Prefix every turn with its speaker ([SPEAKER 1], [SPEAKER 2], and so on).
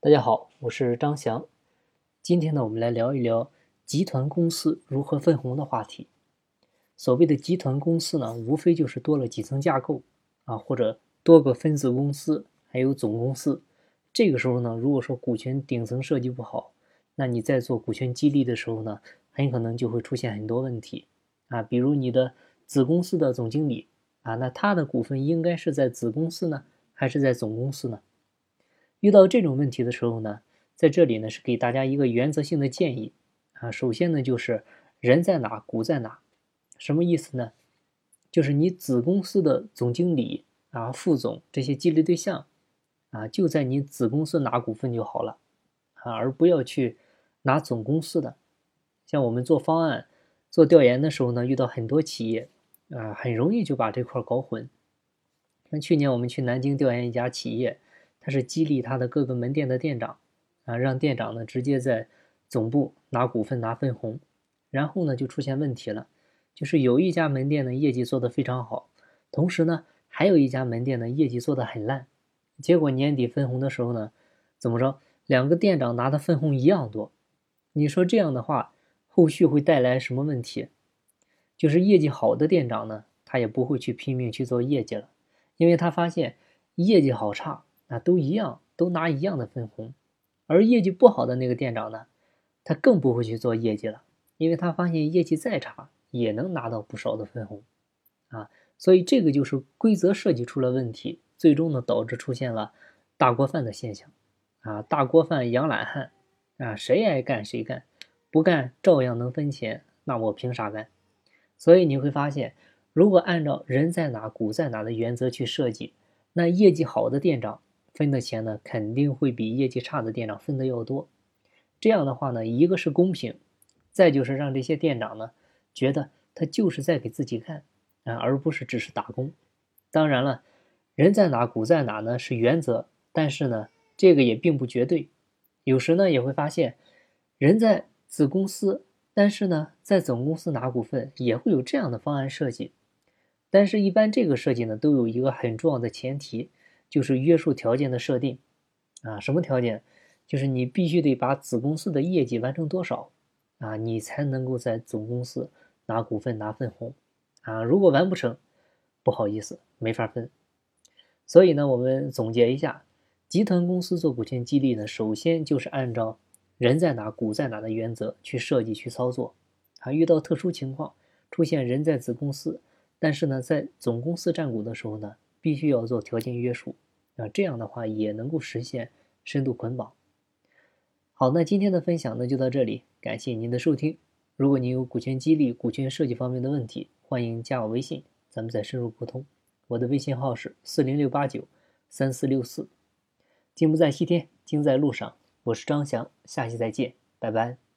[SPEAKER 1] 大家好，我是张翔。今天呢，我们来聊一聊集团公司如何分红的话题。所谓的集团公司呢，无非就是多了几层架构啊，或者多个分子公司，还有总公司。这个时候呢，如果说股权顶层设计不好，那你在做股权激励的时候呢，很可能就会出现很多问题啊。比如你的子公司的总经理啊，那他的股份应该是在子公司呢，还是在总公司呢？遇到这种问题的时候呢，在这里呢是给大家一个原则性的建议啊。首先呢就是人在哪股在哪，什么意思呢？就是你子公司的总经理啊、副总这些激励对象啊，就在你子公司拿股份就好了啊，而不要去拿总公司的。像我们做方案、做调研的时候呢，遇到很多企业啊，很容易就把这块搞混。像去年我们去南京调研一家企业。他是激励他的各个门店的店长，啊，让店长呢直接在总部拿股份拿分红，然后呢就出现问题了，就是有一家门店呢业绩做得非常好，同时呢还有一家门店呢业绩做得很烂，结果年底分红的时候呢，怎么着，两个店长拿的分红一样多，你说这样的话，后续会带来什么问题？就是业绩好的店长呢，他也不会去拼命去做业绩了，因为他发现业绩好差。那都一样，都拿一样的分红，而业绩不好的那个店长呢，他更不会去做业绩了，因为他发现业绩再差也能拿到不少的分红，啊，所以这个就是规则设计出了问题，最终呢导致出现了大锅饭的现象，啊，大锅饭养懒汉，啊，谁爱干谁干，不干照样能分钱，那我凭啥干？所以你会发现，如果按照人在哪股在哪的原则去设计，那业绩好的店长。分的钱呢，肯定会比业绩差的店长分的要多。这样的话呢，一个是公平，再就是让这些店长呢，觉得他就是在给自己干啊，而不是只是打工。当然了，人在哪股在哪呢是原则，但是呢，这个也并不绝对。有时呢也会发现，人在子公司，但是呢在总公司拿股份也会有这样的方案设计。但是，一般这个设计呢，都有一个很重要的前提。就是约束条件的设定，啊，什么条件？就是你必须得把子公司的业绩完成多少，啊，你才能够在总公司拿股份拿分红，啊，如果完不成，不好意思，没法分。所以呢，我们总结一下，集团公司做股权激励呢，首先就是按照人在哪股在哪的原则去设计去操作，啊，遇到特殊情况出现人在子公司，但是呢，在总公司占股的时候呢。必须要做条件约束，啊，这样的话也能够实现深度捆绑。好，那今天的分享呢就到这里，感谢您的收听。如果您有股权激励、股权设计方面的问题，欢迎加我微信，咱们再深入沟通。我的微信号是四零六八九三四六四。金不在西天，金在路上。我是张翔，下期再见，拜拜。